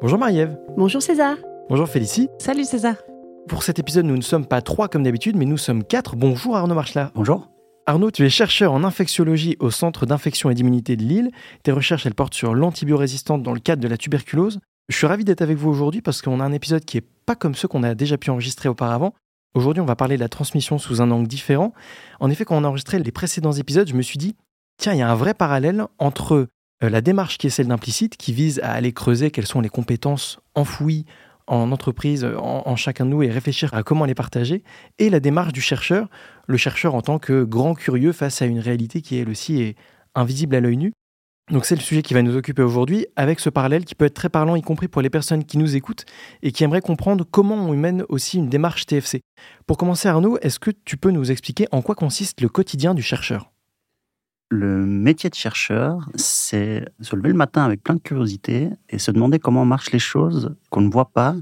Bonjour Marie-Ève. Bonjour César. Bonjour Félicie. Salut César. Pour cet épisode, nous ne sommes pas trois comme d'habitude, mais nous sommes quatre. Bonjour Arnaud Marchela. Bonjour. Arnaud, tu es chercheur en infectiologie au Centre d'infection et d'immunité de Lille. Tes recherches, elles portent sur l'antibiorésistante dans le cadre de la tuberculose. Je suis ravi d'être avec vous aujourd'hui parce qu'on a un épisode qui est pas comme ceux qu'on a déjà pu enregistrer auparavant. Aujourd'hui, on va parler de la transmission sous un angle différent. En effet, quand on a enregistré les précédents épisodes, je me suis dit, tiens, il y a un vrai parallèle entre la démarche qui est celle d'implicite, qui vise à aller creuser quelles sont les compétences enfouies en entreprise, en, en, chacun de nous, et réfléchir à comment les partager, et la démarche du chercheur, le chercheur en tant que grand curieux face à une réalité qui, elle aussi, est invisible à l'œil nu. Donc c'est le sujet qui va nous occuper aujourd'hui, avec ce parallèle qui peut être très parlant, y compris pour les personnes qui nous écoutent et qui aimeraient comprendre comment on mène aussi une démarche TFC. Pour commencer Arnaud, est-ce que tu peux nous expliquer en quoi consiste le quotidien du chercheur? Le métier de chercheur, c'est se lever le matin avec plein de curiosité et se demander comment marchent les choses qu'on ne voit pas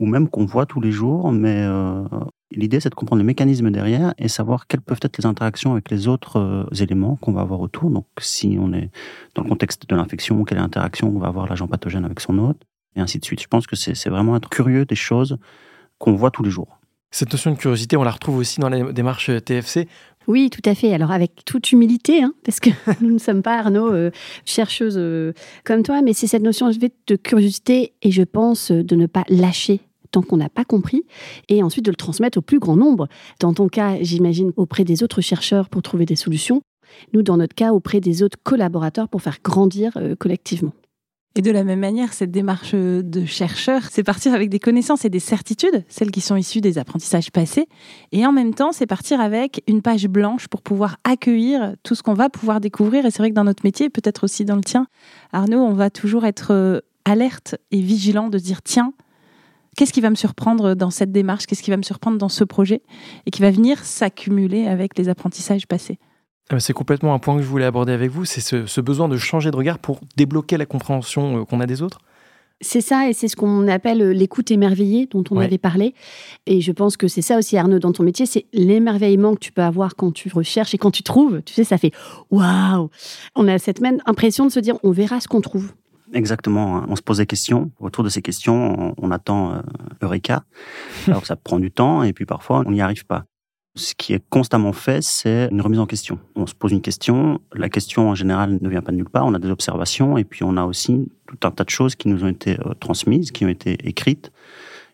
ou même qu'on voit tous les jours. Mais euh, l'idée, c'est de comprendre les mécanismes derrière et savoir quelles peuvent être les interactions avec les autres euh, éléments qu'on va avoir autour. Donc, si on est dans le contexte de l'infection, quelle interaction on va avoir l'agent pathogène avec son hôte, et ainsi de suite. Je pense que c'est vraiment être curieux des choses qu'on voit tous les jours. Cette notion de curiosité, on la retrouve aussi dans la démarche TFC. Oui, tout à fait. Alors avec toute humilité, hein, parce que nous ne sommes pas Arnaud euh, chercheuse euh, comme toi, mais c'est cette notion de curiosité et je pense euh, de ne pas lâcher tant qu'on n'a pas compris, et ensuite de le transmettre au plus grand nombre. Dans ton cas, j'imagine auprès des autres chercheurs pour trouver des solutions. Nous, dans notre cas, auprès des autres collaborateurs pour faire grandir collectivement. Et de la même manière, cette démarche de chercheur, c'est partir avec des connaissances et des certitudes, celles qui sont issues des apprentissages passés. Et en même temps, c'est partir avec une page blanche pour pouvoir accueillir tout ce qu'on va pouvoir découvrir. Et c'est vrai que dans notre métier, peut-être aussi dans le tien, Arnaud, on va toujours être euh, alerte et vigilant de dire, tiens, qu'est-ce qui va me surprendre dans cette démarche, qu'est-ce qui va me surprendre dans ce projet, et qui va venir s'accumuler avec les apprentissages passés. Ah, c'est complètement un point que je voulais aborder avec vous, c'est ce, besoin de changer de regard pour débloquer la compréhension euh, qu'on a des autres. C'est ça, et c'est ce qu'on appelle euh, l'écoute émerveillée dont on avait parlé. Et je pense que c'est ça aussi, Arnaud, dans ton métier, c'est l'émerveillement que tu peux avoir quand tu recherches et quand tu trouves. Tu sais, ça fait waouh On a cette même impression de se dire, on verra ce qu'on trouve. Exactement. Hein. On se pose des questions. Autour de ces questions, on, attend euh, Eureka. Alors ça prend du temps et puis parfois, on n'y arrive pas. Ce qui est constamment fait, c'est une remise en question. On se pose une question, la question en général ne vient pas de nulle part, on a des observations et puis on a aussi tout un tas de choses qui nous ont été euh, transmises, qui ont été écrites.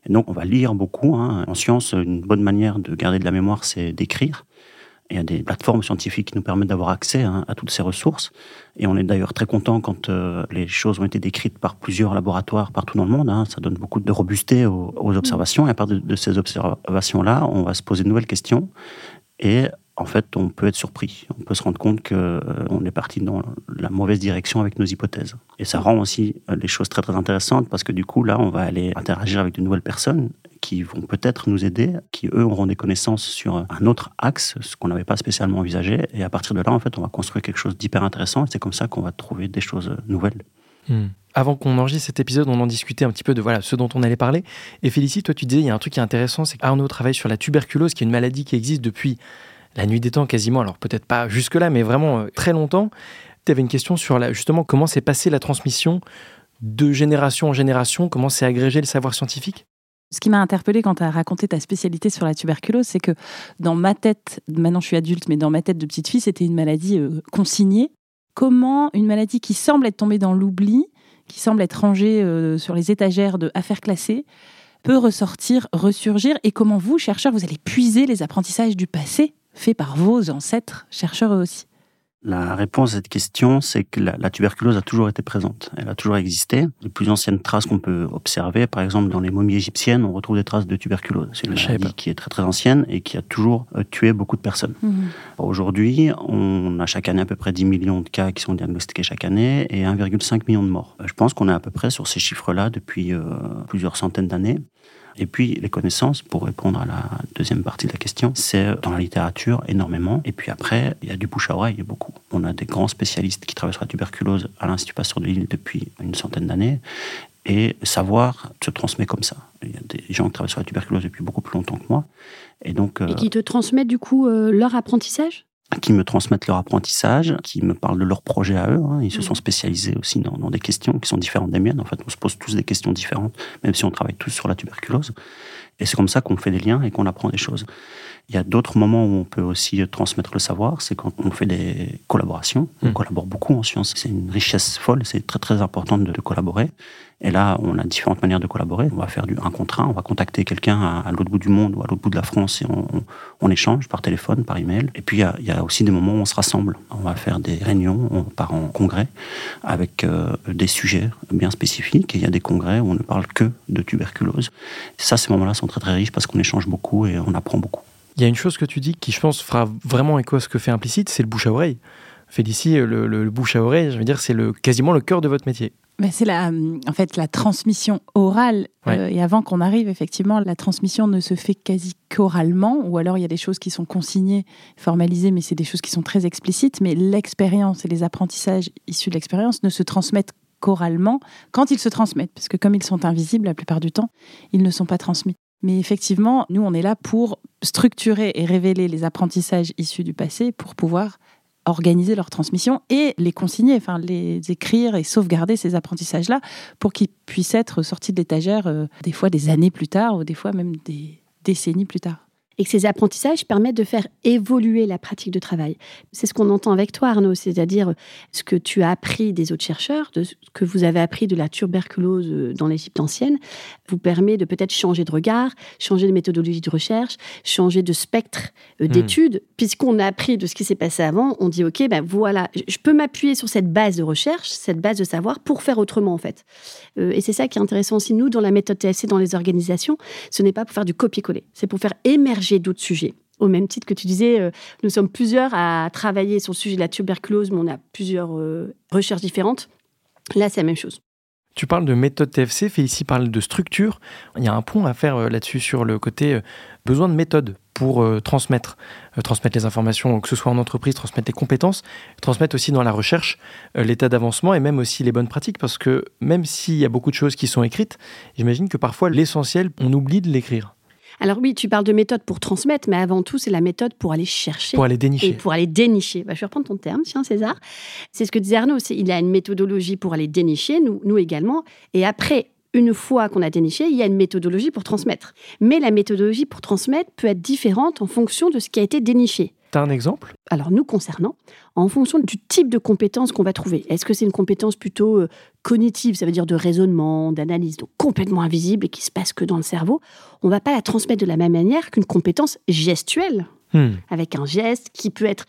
Et donc on va lire beaucoup. Hein. En science, une bonne manière de garder de la mémoire, c'est d'écrire. Il y a des plateformes scientifiques qui nous permettent d'avoir accès hein, à toutes ces ressources. Et on est d'ailleurs très content quand euh, les choses ont été décrites par plusieurs laboratoires partout dans le monde. Hein. Ça donne beaucoup de robusté aux, observations. Et à partir de, de ces observations-là, on va se poser de nouvelles questions. Et en fait, on peut être surpris. On peut se rendre compte qu'on euh, est parti dans la mauvaise direction avec nos hypothèses. Et ça rend aussi euh, les choses très très intéressantes parce que du coup, là, on va aller interagir avec de nouvelles personnes qui vont peut-être nous aider, qui eux auront des connaissances sur un autre axe, ce qu'on n'avait pas spécialement envisagé. Et à partir de là, en fait, on va construire quelque chose d'hyper intéressant. C'est comme ça qu'on va trouver des choses nouvelles. Hmm. Avant qu'on enregistre cet épisode, on en discutait un petit peu de voilà ce dont on allait parler. Et Félicie, toi, tu disais, il y a un truc qui est intéressant, c'est qu'Arnaud travaille sur la tuberculose, qui est une maladie qui existe depuis la nuit des temps quasiment, alors peut-être pas jusque-là, mais vraiment euh, très longtemps. Tu avais une question sur la, justement comment s'est passée la transmission de génération en génération, comment s'est agrégé le savoir scientifique? Ce qui m'a interpellé quand tu as raconté ta spécialité sur la tuberculose, c'est que dans ma tête, maintenant je suis adulte, mais dans ma tête de petite fille, c'était une maladie euh, consignée. Comment une maladie qui semble être tombée dans l'oubli, qui semble être rangée euh, sur les étagères de affaires classées, peut ressortir, ressurgir, et comment vous, chercheurs, vous allez puiser les apprentissages du passé faits par vos ancêtres, chercheurs eux aussi? La réponse à cette question, c'est que la, tuberculose a toujours été présente. Elle a toujours existé. Les plus anciennes traces qu'on peut observer, par exemple dans les momies égyptiennes, on retrouve des traces de tuberculose. C'est une maladie qui est très très ancienne et qui a toujours euh, tué beaucoup de personnes. Mhm. Aujourd'hui, on a chaque année à peu près 10 millions de cas qui sont diagnostiqués chaque année et 1,5 million de morts. Je pense qu'on est à peu près sur ces chiffres-là depuis euh, plusieurs centaines d'années. Et puis les connaissances, pour répondre à la deuxième partie de la question, c'est dans la littérature énormément. Et puis après, il y a du bouche à oreille beaucoup. On a des grands spécialistes qui travaillent sur la tuberculose à l'Institut Pasteur de Lille depuis une centaine d'années. Et savoir se transmet comme ça. Il y a des gens qui travaillent sur la tuberculose depuis beaucoup plus longtemps que moi. Et, donc, et qui te transmettent du coup euh, leur apprentissage? Qui me transmettent leur apprentissage, qui me parlent de leurs projets à eux. hein. Ils se Mhm. sont spécialisés aussi dans, dans des questions qui sont différentes des miennes. En fait, on se pose tous des questions différentes, même si on travaille tous sur la tuberculose. Et c'est comme ça qu'on fait des liens et qu'on apprend des choses. Il y a d'autres moments où on peut aussi transmettre le savoir, c'est quand on fait des collaborations. On Mhm. collabore beaucoup en sciences. C'est une richesse folle, c'est très très important de, de collaborer. Et là, on a différentes manières de collaborer. On va faire du un contre un, on va contacter quelqu'un à, à l'autre bout du monde ou à l'autre bout de la France et on, on- on échange par téléphone, par email. Et puis, il y, a, il y a aussi des moments où on se rassemble. On va faire des réunions, on part en congrès avec euh, des sujets bien spécifiques. Et il y a des congrès où on ne parle que de tuberculose. Et ça, ces moments-là sont très très riches parce qu'on échange beaucoup et on apprend beaucoup. Il y a une chose que tu dis qui, je pense, fera vraiment écho à ce que fait Implicite, c'est le bouche à oreille. Félicie, le, le- le bouche à oreille, je veux dire, c'est le, quasiment le cœur de votre métier. Mais c'est la, en fait, la transmission orale. Ouais. Euh, et avant qu'on arrive, effectivement, la transmission ne se fait quasi qu'oralement, ou alors il y a des choses qui sont consignées, formalisées, mais c'est des choses qui sont très explicites. Mais l'expérience et les apprentissages issus de l'expérience ne se transmettent qu'oralement quand ils se transmettent, parce que comme ils sont invisibles la plupart du temps, ils ne sont pas transmis. Mais effectivement, nous, on est là pour structurer et révéler les apprentissages issus du passé pour pouvoir organiser leur transmission et les consigner, enfin les écrire et sauvegarder ces apprentissages-là pour qu'ils puissent être sortis de l'étagère euh, des fois des années plus tard ou des fois même des décennies plus tard. Et que ces apprentissages permettent de faire évoluer la pratique de travail. C'est ce qu'on entend avec toi, Arnaud, c'est-à-dire ce que tu as appris des autres chercheurs, de ce que vous avez appris de la tuberculose euh, dans l'Égypte ancienne, vous permet de peut-être changer de regard, changer de méthodologie de recherche, changer de spectre euh, d'études, puisqu'on a appris de ce qui s'est passé avant, on dit, OK, ben voilà, je- je peux m'appuyer sur cette base de recherche, cette base de savoir, pour faire autrement, en fait. Euh, et c'est ça qui est intéressant aussi, nous, dans la méthode TSC, dans les organisations, ce n'est pas pour faire du copier-coller, c'est pour faire émerger d'autres sujets. Au même titre que tu disais, euh, nous sommes plusieurs à travailler sur le sujet de la tuberculose, mais on a plusieurs euh, recherches différentes. Là, c'est la même chose. Tu parles de méthode TFC, Félicie parle de structure. Il y a un point à faire euh, là-dessus sur le côté besoin de méthode pour transmettre, transmettre les informations, que ce soit en entreprise, transmettre les compétences, transmettre aussi dans la recherche l'état d'avancement et même aussi les bonnes pratiques, parce que même s'il y a beaucoup de choses qui sont écrites, j'imagine que parfois l'essentiel, on oublie de l'écrire Alors oui, tu parles de méthode pour transmettre, mais avant tout, c'est la méthode pour aller chercher. pour aller et dénicher. pour aller dénicher. Bah, je vais reprendre ton terme, tiens, César. C'est ce que disait Arnaud. Il a une méthodologie pour aller dénicher, nous, nous également. Et après, une fois qu'on a déniché, il y a une méthodologie pour transmettre. Mais la méthodologie pour transmettre peut être différente en fonction de ce qui a été déniché. T'as un exemple? Alors nous concernant, en fonction du type de compétence qu'on va trouver. Est-ce que c'est une compétence plutôt euh, cognitive, ça veut dire de raisonnement, d'analyse, donc complètement invisible et qui se passe que dans le cerveau On va pas la transmettre de la même manière qu'une compétence gestuelle, Hmm. avec un geste qui peut être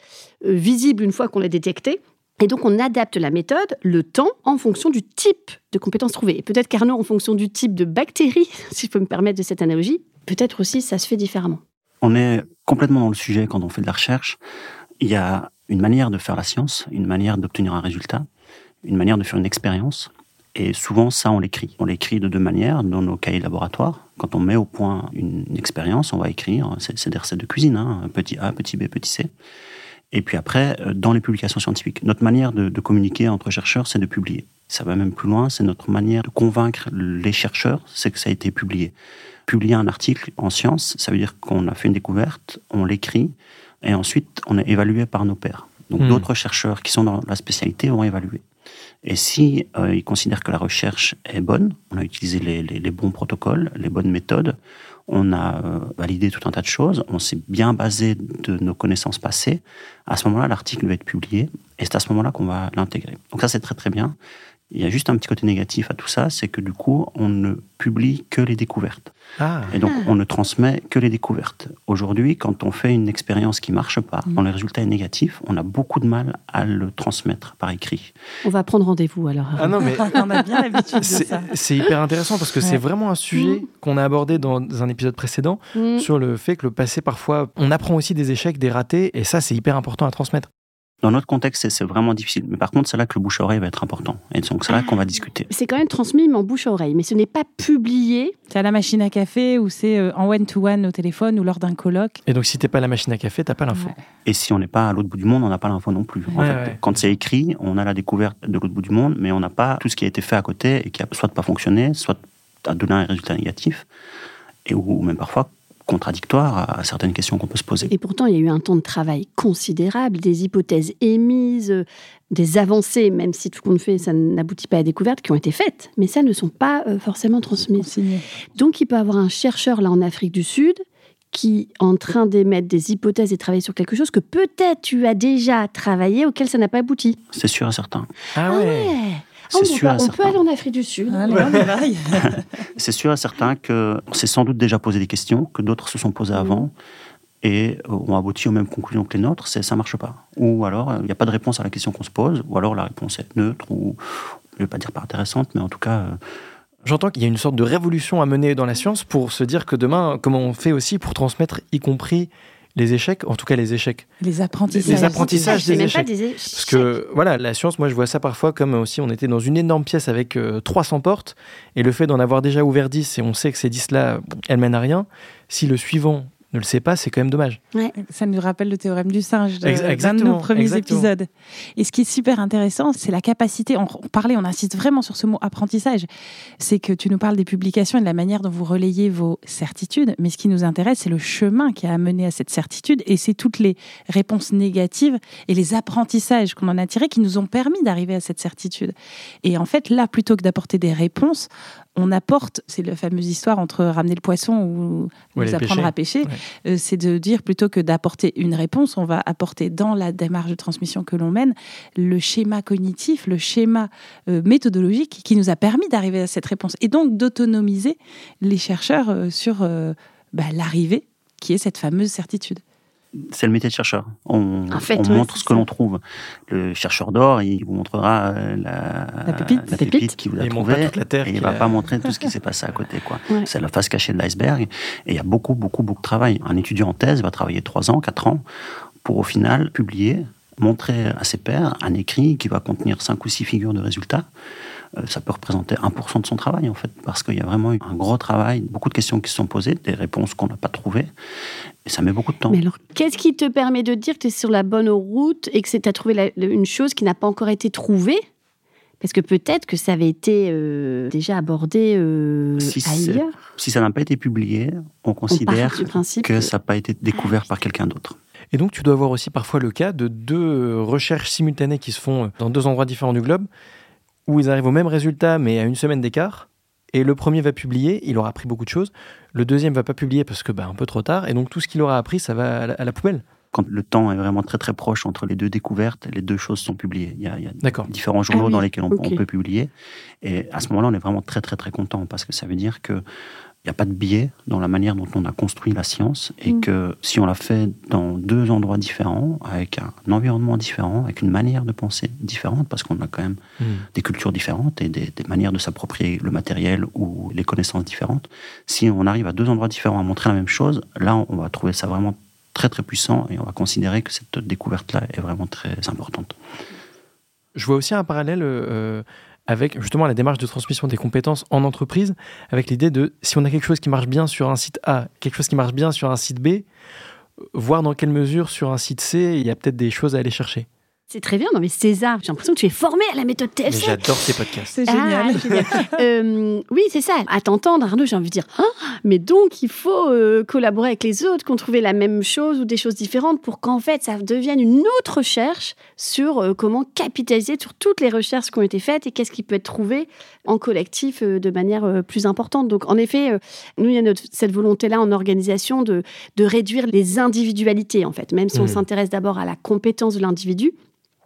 euh, visible une fois qu'on l'a détecté. Et donc on adapte la méthode, le temps, en fonction du type de compétence trouvée. Et peut-être qu'Arnaud, en fonction du type de bactérie, si je peux me permettre de cette analogie, peut-être aussi ça se fait différemment. On est complètement dans le sujet quand on fait de la recherche. Il y a une manière de faire la science, une manière d'obtenir un résultat, une manière de faire une expérience. Et souvent, ça, on l'écrit. On l'écrit de deux manières dans nos cahiers de laboratoire. Quand on met au point une, expérience, on va écrire, c'est des recettes de cuisine, hein, petit A, petit B, petit C. Et puis après, euh, dans les publications scientifiques. Notre manière de communiquer entre chercheurs, c'est de publier. Ça va même plus loin, c'est notre manière de convaincre les chercheurs, c'est que ça a été publié. Publier un article en science, ça veut dire qu'on a fait une découverte, on l'écrit, et ensuite on est évalué par nos pairs. Donc Hmm. d'autres chercheurs qui sont dans la spécialité vont évaluer. Et si euh, ils considèrent que la recherche est bonne, on a utilisé les, les- les bons protocoles, les bonnes méthodes, on a euh, validé tout un tas de choses, on s'est bien basé de nos connaissances passées, à ce moment-là, l'article va être publié, et c'est à ce moment-là qu'on va l'intégrer. Donc ça, c'est très très bien. Il y a juste un petit côté négatif à tout ça, c'est que du coup, on ne publie que les découvertes. Ah, Et donc, on ne transmet que les découvertes. Aujourd'hui, quand on fait une expérience qui marche pas, quand le résultat est négatif, on a beaucoup de mal à le transmettre par écrit. On va prendre rendez-vous alors. ah non, mais On a bien l'habitude de c'est ça. c'est hyper intéressant parce que c'est vraiment un sujet qu'on a abordé dans un épisode précédent Mm. sur le fait que le passé, parfois, on apprend aussi des échecs, des ratés, et ça, c'est hyper important à transmettre. Dans notre contexte, c'est- vraiment difficile. Mais par contre, c'est là que le bouche-oreille va être important. Et donc, c'est là qu'on va discuter. C'est quand même transmis, mais en bouche à oreille. Mais ce n'est pas publié. C'est à la machine à café ou c'est euh, en one-to-one au téléphone ou lors d'un colloque. Et donc, si t'es pas à la machine à café, t'as pas l'info. Ouais. Et si on n'est pas à l'autre bout du monde, on n'a pas l'info non plus. En Ouais, fait, ouais. Quand c'est écrit, on a la découverte de l'autre bout du monde, mais on n'a pas tout ce qui a été fait à côté et qui a soit pas fonctionné, soit a donné un résultat négatif, et ou même parfois contradictoires à, certaines questions qu'on peut se poser. Et pourtant, il y a eu un temps de travail considérable, des hypothèses émises, euh, des avancées, même si tout qu'on fait, ça n'aboutit pas à découvertes qui ont été faites, mais ça ne sont pas euh, forcément transmises. Donc, il peut y avoir un chercheur là en Afrique du Sud qui est en train d'émettre des hypothèses et travailler sur quelque chose que peut-être tu as déjà travaillé, auquel ça n'a pas abouti. C'est sûr et certain. Ah ouais. Ah, on, sûr peut, on peut aller en Afrique du Sud. c'est sûr et certain que c'est sans doute déjà posé des questions, que d'autres se sont posées mm. avant et ont abouti aux mêmes conclusions que les nôtres, c'est ça marche pas. Ou alors il n'y a pas de réponse à la question qu'on se pose, ou alors la réponse est neutre, ou je ne vais pas dire pas intéressante, mais en tout cas. Euh, J'entends qu'il y a une sorte de révolution à mener dans la science pour se dire que demain, comment on fait aussi pour transmettre, y compris les échecs, en tout cas les échecs. Les apprentissages. Les apprentissages des, échecs. Parce que voilà, la science, moi je vois ça parfois comme aussi on était dans une énorme pièce avec 300 euh, portes, et le fait d'en avoir déjà ouvert 10 et on sait que ces 10 là, elles mènent à rien, si le suivant ne le sait pas, c'est quand même dommage. Ça nous rappelle le théorème du singe d'un de, nos premiers épisodes. Et ce qui est super intéressant, c'est la capacité, on, parlait, on insiste vraiment sur ce mot apprentissage, c'est que tu nous parles des publications et de la manière dont vous relayez vos certitudes, mais ce qui nous intéresse, c'est le chemin qui a amené à cette certitude et c'est toutes les réponses négatives et les apprentissages qu'on en a tirés qui nous ont permis d'arriver à cette certitude. Et en fait, là, plutôt que d'apporter des réponses, on apporte, c'est la fameuse histoire entre ramener le poisson ou nous apprendre à pêcher, euh, c'est de dire plutôt que d'apporter une réponse, on va apporter dans la démarche de transmission que l'on mène le schéma cognitif, le schéma euh, méthodologique qui nous a permis d'arriver à cette réponse et donc d'autonomiser les chercheurs euh, sur bah, l'arrivée qui est cette fameuse certitude c'est le métier de chercheur. On, montre ce que l'on trouve. Le chercheur d'or, il vous montrera euh, la, pépite, qui vous a trouvé. et il ne va pas montrer tout ce qui s'est passé à côté. quoi. C'est la face cachée de l'iceberg. Et il y a beaucoup, beaucoup, beaucoup de travail. Un étudiant en thèse va travailler 3 ans, 4 ans pour au final publier, montrer à ses pairs un écrit qui va contenir 5 ou 6 figures de résultats ça peut représenter 1% de son travail, en fait, parce qu'il y a vraiment eu un gros travail, beaucoup de questions qui se sont posées, des réponses qu'on n'a pas trouvées, et ça met beaucoup de temps. Mais alors, qu'est-ce qui te permet de dire que tu es sur la bonne route et que tu as trouvé une chose qui n'a pas encore été trouvée? Parce que peut-être que ça avait été euh, déjà abordé euh, ailleurs. Si ça n'a pas été publié, on considère que ça n'a pas été découvert par quelqu'un d'autre. Et donc, tu dois avoir aussi parfois le cas de deux recherches simultanées qui se font dans deux endroits différents du globe où ils arrivent au même résultat, mais à une semaine d'écart. Et le premier va publier, il aura appris beaucoup de choses. Le deuxième va pas publier parce que bah, un peu trop tard. Et donc tout ce qu'il aura appris, ça va à la, poubelle. Quand le temps est vraiment très très proche entre les deux découvertes, les deux choses sont publiées. Il y a, différents journaux ah dans lesquels on, on, peut publier. Et à ce moment-là, on est vraiment très très très content parce que ça veut dire que il n'y a pas de biais dans la manière dont on a construit la science et mm. que si on l'a fait dans deux endroits différents, avec un environnement différent, avec une manière de penser différente, parce qu'on a quand même mm. des cultures différentes et des, manières de s'approprier le matériel ou les connaissances différentes, si on arrive à deux endroits différents à montrer la même chose, là on va trouver ça vraiment très très puissant et on va considérer que cette découverte-là est vraiment très importante. Je vois aussi un parallèle euh, avec justement la démarche de transmission des compétences en entreprise, avec l'idée de si on a quelque chose qui marche bien sur un site A, quelque chose qui marche bien sur un site B, voir dans quelle mesure sur un site C, il y a peut-être des choses à aller chercher. C'est très bien. Non, mais César, j'ai l'impression que tu es formé à la méthode TFC. J'adore ces podcasts. C'est génial. Ah, euh, oui, c'est ça. À t'entendre, Arnaud, j'ai envie de dire ah, mais donc, il faut euh, collaborer avec les autres, qu'on trouve la même chose ou des choses différentes pour qu'en fait, ça devienne une autre recherche sur euh, comment capitaliser sur toutes les recherches qui ont été faites et qu'est-ce qui peut être trouvé en collectif de manière plus importante. Donc, en effet, nous, il y a cette volonté-là en organisation de, de réduire les individualités, en fait. Même si on mmh. s'intéresse d'abord à la compétence de l'individu,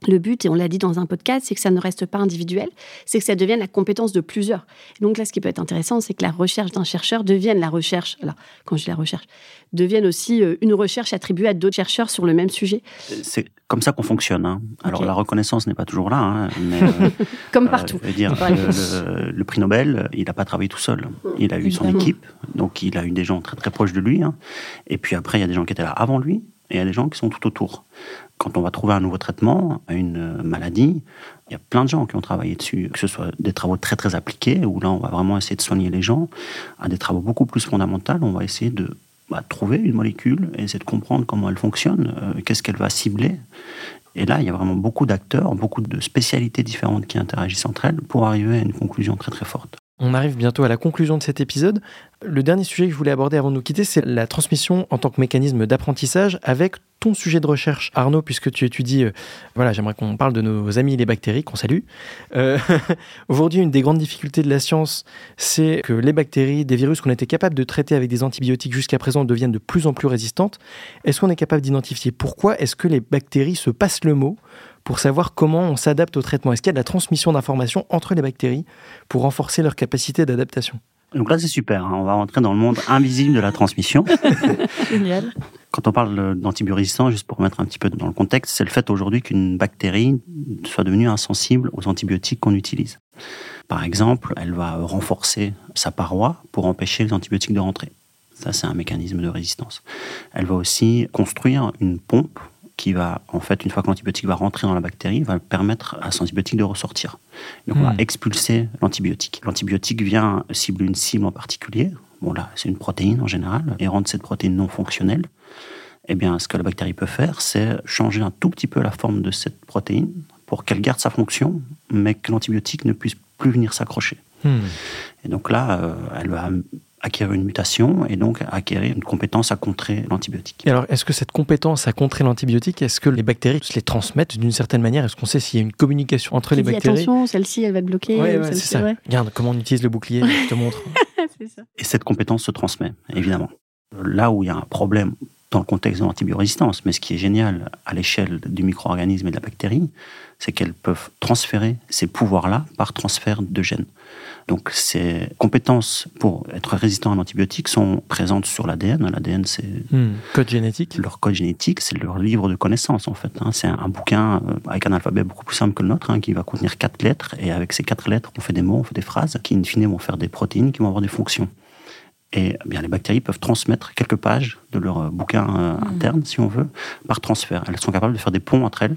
le but, et on l'a dit dans un podcast, c'est que ça ne reste pas individuel, c'est que ça devienne la compétence de plusieurs. donc là, ce qui peut être intéressant, c'est que la recherche d'un chercheur devienne la recherche, alors quand je dis la recherche, devienne aussi euh, une recherche attribuée à d'autres chercheurs sur le même sujet. C'est comme ça qu'on fonctionne. Hein. Alors la reconnaissance n'est pas toujours là, hein, mais, euh, comme partout. dire, le, prix Nobel, il n'a pas travaillé tout seul. Il a eu son équipe, donc il a eu des gens très très proches de lui. Hein. Et puis après, il y a des gens qui étaient là avant lui, et il y a des gens qui sont tout autour. Quand on va trouver un nouveau traitement à une euh, maladie, il y a plein de gens qui ont travaillé dessus, que ce soit des travaux très très appliqués, où là on va vraiment essayer de soigner les gens, à des travaux beaucoup plus fondamentaux, on va essayer de bah, trouver une molécule et essayer de comprendre comment elle fonctionne, euh, qu'est-ce qu'elle va cibler. Et là, il y a vraiment beaucoup d'acteurs, beaucoup de spécialités différentes qui interagissent entre elles pour arriver à une conclusion très très forte. On arrive bientôt à la conclusion de cet épisode. Le dernier sujet que je voulais aborder avant de nous quitter, c'est la transmission en tant que mécanisme d'apprentissage avec ton sujet de recherche, Arnaud, puisque tu étudies, euh, voilà, j'aimerais qu'on parle de nos amis les bactéries, qu'on salue. Euh, Aujourd'hui, une des grandes difficultés de la science, c'est que les bactéries, des virus qu'on était capable de traiter avec des antibiotiques jusqu'à présent, deviennent de plus en plus résistantes. Est-ce qu'on est capable d'identifier pourquoi est-ce que les bactéries se passent le mot pour savoir comment on s'adapte au traitement Est-ce qu'il y a de la transmission d'informations entre les bactéries pour renforcer leur capacité d'adaptation? Donc là, c'est super. hein. On va rentrer dans le monde invisible de la transmission. Génial. Quand on parle d'antibiorésistance, juste pour mettre un petit peu dans le contexte, c'est le fait aujourd'hui qu'une bactérie soit devenue insensible aux antibiotiques qu'on utilise. Par exemple, elle va renforcer sa paroi pour empêcher les antibiotiques de rentrer. Ça, c'est un mécanisme de résistance. Elle va aussi construire une pompe qui va, en fait, une fois que l'antibiotique va rentrer dans la bactérie, va permettre à cet antibiotique de ressortir. Donc, on va Hmm. expulser l'antibiotique. L'antibiotique vient cibler une cible en particulier. Bon, là, c'est une protéine en général, et rendre cette protéine non fonctionnelle. Eh bien, ce que la bactérie peut faire, c'est changer un tout petit peu la forme de cette protéine pour qu'elle garde sa fonction, mais que l'antibiotique ne puisse plus venir s'accrocher. Hmm. Et donc là, euh, elle va acquérir une mutation et donc acquérir une compétence à contrer l'antibiotique. Et alors, est-ce que cette compétence à contrer l'antibiotique, est-ce que les bactéries se les transmettent d'une certaine manière? Est-ce qu'on sait s'il y a une communication entre Qui les dit, bactéries? attention, celle-ci, elle va te bloquer. Ouais, ou ouais, c'est ça. ouais. Regarde comment on utilise le bouclier, je te montre. C'est ça. Et cette compétence se transmet, évidemment. Là où il y a un problème dans le contexte de l'antibiorésistance, mais ce qui est génial à l'échelle du micro-organisme et de la bactérie, c'est qu'elles peuvent transférer ces pouvoirs-là par transfert de gènes. Donc ces compétences pour être résistant à l'antibiotique sont présentes sur l'ADN. L'ADN, c'est Hmm. Code génétique leur code génétique, c'est leur livre de connaissances en fait. hein. C'est un, bouquin euh, avec un alphabet beaucoup plus simple que le nôtre, hein, qui va contenir quatre lettres, et avec ces quatre lettres, on fait des mots, on fait des phrases, qui in fine vont faire des protéines, qui vont avoir des fonctions. Et eh bien, les bactéries peuvent transmettre quelques pages de leur euh, bouquin euh, interne, si on veut, par transfert. Elles sont capables de faire des ponts entre elles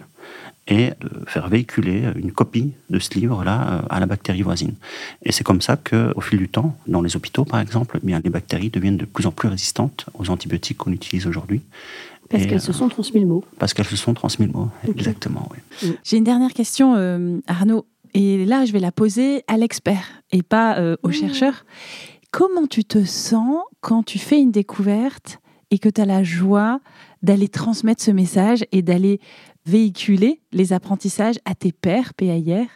et de faire véhiculer une copie de ce livre-là euh, à la bactérie voisine. Et c'est comme ça qu'au fil du temps, dans les hôpitaux par exemple, eh bien, les bactéries deviennent de plus en plus résistantes aux antibiotiques qu'on utilise aujourd'hui. Parce qu'elles se sont transmis le mot. parce qu'elles se sont transmis le mot. Exactement, oui. J'ai une dernière question, euh, Arnaud. Et là, je vais la poser à l'expert et pas euh, au chercheur. Comment tu te sens quand tu fais une découverte et que tu as la joie d'aller transmettre ce message et d'aller véhiculer les apprentissages à tes pairs, PAIR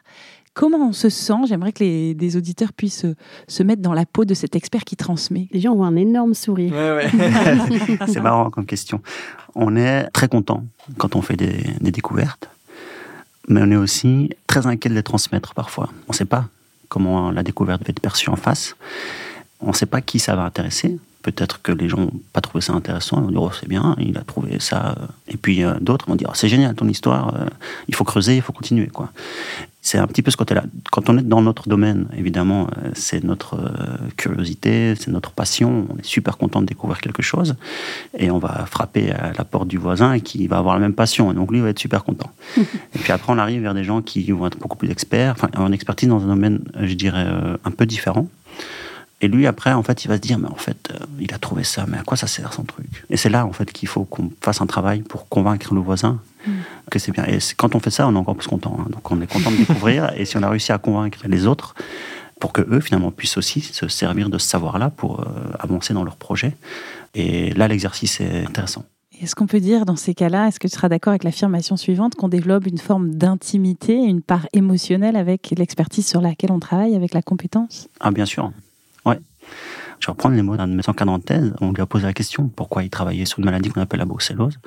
Comment on se sent? J'aimerais que les, des auditeurs puissent se, se mettre dans la peau de cet expert qui transmet. Les gens ont un énorme sourire. Ouais, ouais. C'est marrant comme question. On est très content quand on fait des, des découvertes, mais on est aussi très inquiet de les transmettre parfois. On ne sait pas comment la découverte va être perçue en face. On ne sait pas qui ça va intéresser. Peut-être que les gens n'ont pas trouvé ça intéressant. Ils vont dire, oh, c'est bien, il a trouvé ça. Et puis euh, d'autres vont dire, oh, c'est génial ton histoire, euh, il faut creuser, il faut continuer. quoi. C'est un petit peu ce côté-là. Quand on est dans notre domaine, évidemment, euh, c'est notre curiosité, c'est notre passion. On est super content de découvrir quelque chose. Et on va frapper à la porte du voisin qui va avoir la même passion. Et donc lui, il va être super content. et puis après, on arrive vers des gens qui vont être beaucoup plus experts, enfin, une expertise dans un domaine, je dirais, un peu différent. Et lui, après, en fait, il va se dire, mais en fait, euh, il a trouvé ça, mais à quoi ça sert son truc? Et c'est là, en fait, qu'il faut qu'on fasse un travail pour convaincre le voisin que c'est bien. Et quand on fait ça, on est encore plus content. hein. Donc, on est content de découvrir. et si on a réussi à convaincre les autres, pour que eux, finalement, puissent aussi se servir de ce savoir-là pour euh, avancer dans leur projet. Et là, l'exercice est intéressant. Est-ce qu'on peut dire dans ces cas-là, est-ce que tu seras d'accord avec l'affirmation suivante, qu'on développe une forme d'intimité, une part émotionnelle avec l'expertise sur laquelle on travaille, avec la compétence? Ah, bien sûr. Je vais reprendre les mots d'un de mes thèse. On lui a posé la question pourquoi il travaillait sur une maladie qu'on appelle la brucellose.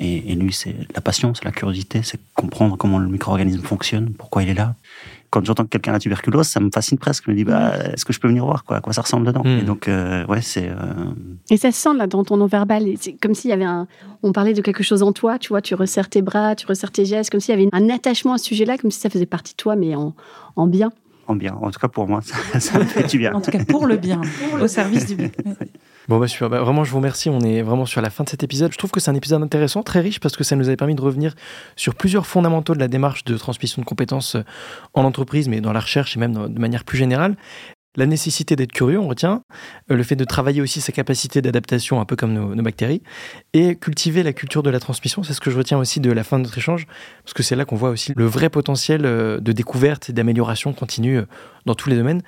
Et, et lui, c'est la passion, c'est la curiosité, c'est comprendre comment le micro-organisme fonctionne, pourquoi il est là. Quand j'entends que quelqu'un a la tuberculose, ça me fascine presque. Je me dis, bah, est-ce que je peux venir voir quoi, à quoi ça ressemble dedans? Mm. Et donc, euh, ouais, c'est. euh, Et ça se sent là dans ton non-verbal. C'est comme s'il y avait un. On parlait de quelque chose en toi, tu vois, tu resserres tes bras, tu resserres tes gestes, comme s'il y avait un attachement à ce sujet-là, comme si ça faisait partie de toi, mais en, en bien. En bien. En tout cas, pour moi, ça, ça me fait du bien. En tout cas, pour le bien, au service du bien. Bon, bah super. Bah, vraiment, je vous remercie. On est vraiment sur la fin de cet épisode. Je trouve que c'est un épisode intéressant, très riche, parce que ça nous avait permis de revenir sur plusieurs fondamentaux de la démarche de transmission de compétences euh, en entreprise, mais dans la recherche et même dans- de manière plus générale. La nécessité d'être curieux, on retient. Euh, Le fait de travailler aussi sa capacité d'adaptation, un peu comme nos, bactéries. Et cultiver la culture de la transmission, c'est ce que je retiens aussi de la fin de notre échange, parce que c'est là qu'on voit aussi le vrai potentiel euh, de découverte et d'amélioration continue euh, dans tous les domaines.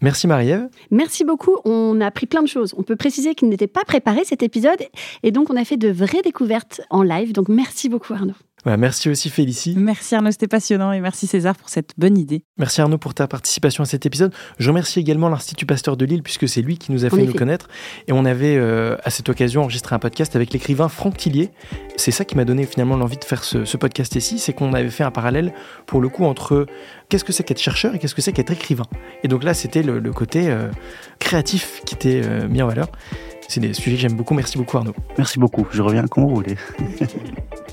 Merci Marie-Ève. Merci beaucoup. On a appris plein de choses. On peut préciser qu'il n'était pas préparé cet épisode et donc on a fait de vraies découvertes en live. Donc merci beaucoup Arnaud. Voilà, merci aussi Félicie. Merci Arnaud, c'était passionnant et merci César pour cette bonne idée. Merci Arnaud pour ta participation à cet épisode. Je remercie également l'Institut Pasteur de Lille puisque c'est lui qui nous a fait nous connaître. Et on avait euh, à cette occasion enregistré un podcast avec l'écrivain Franck Tillier. C'est ça qui m'a donné finalement l'envie de faire ce, podcast ici, c'est qu'on avait fait un parallèle pour le coup entre qu'est-ce que c'est qu'être chercheur et qu'est-ce que c'est qu'être écrivain. Et donc là, c'était le, côté euh, créatif qui était euh, mis en valeur. C'est des sujets que j'aime beaucoup. Merci beaucoup Arnaud. Merci beaucoup. Je reviens quand vous voulez.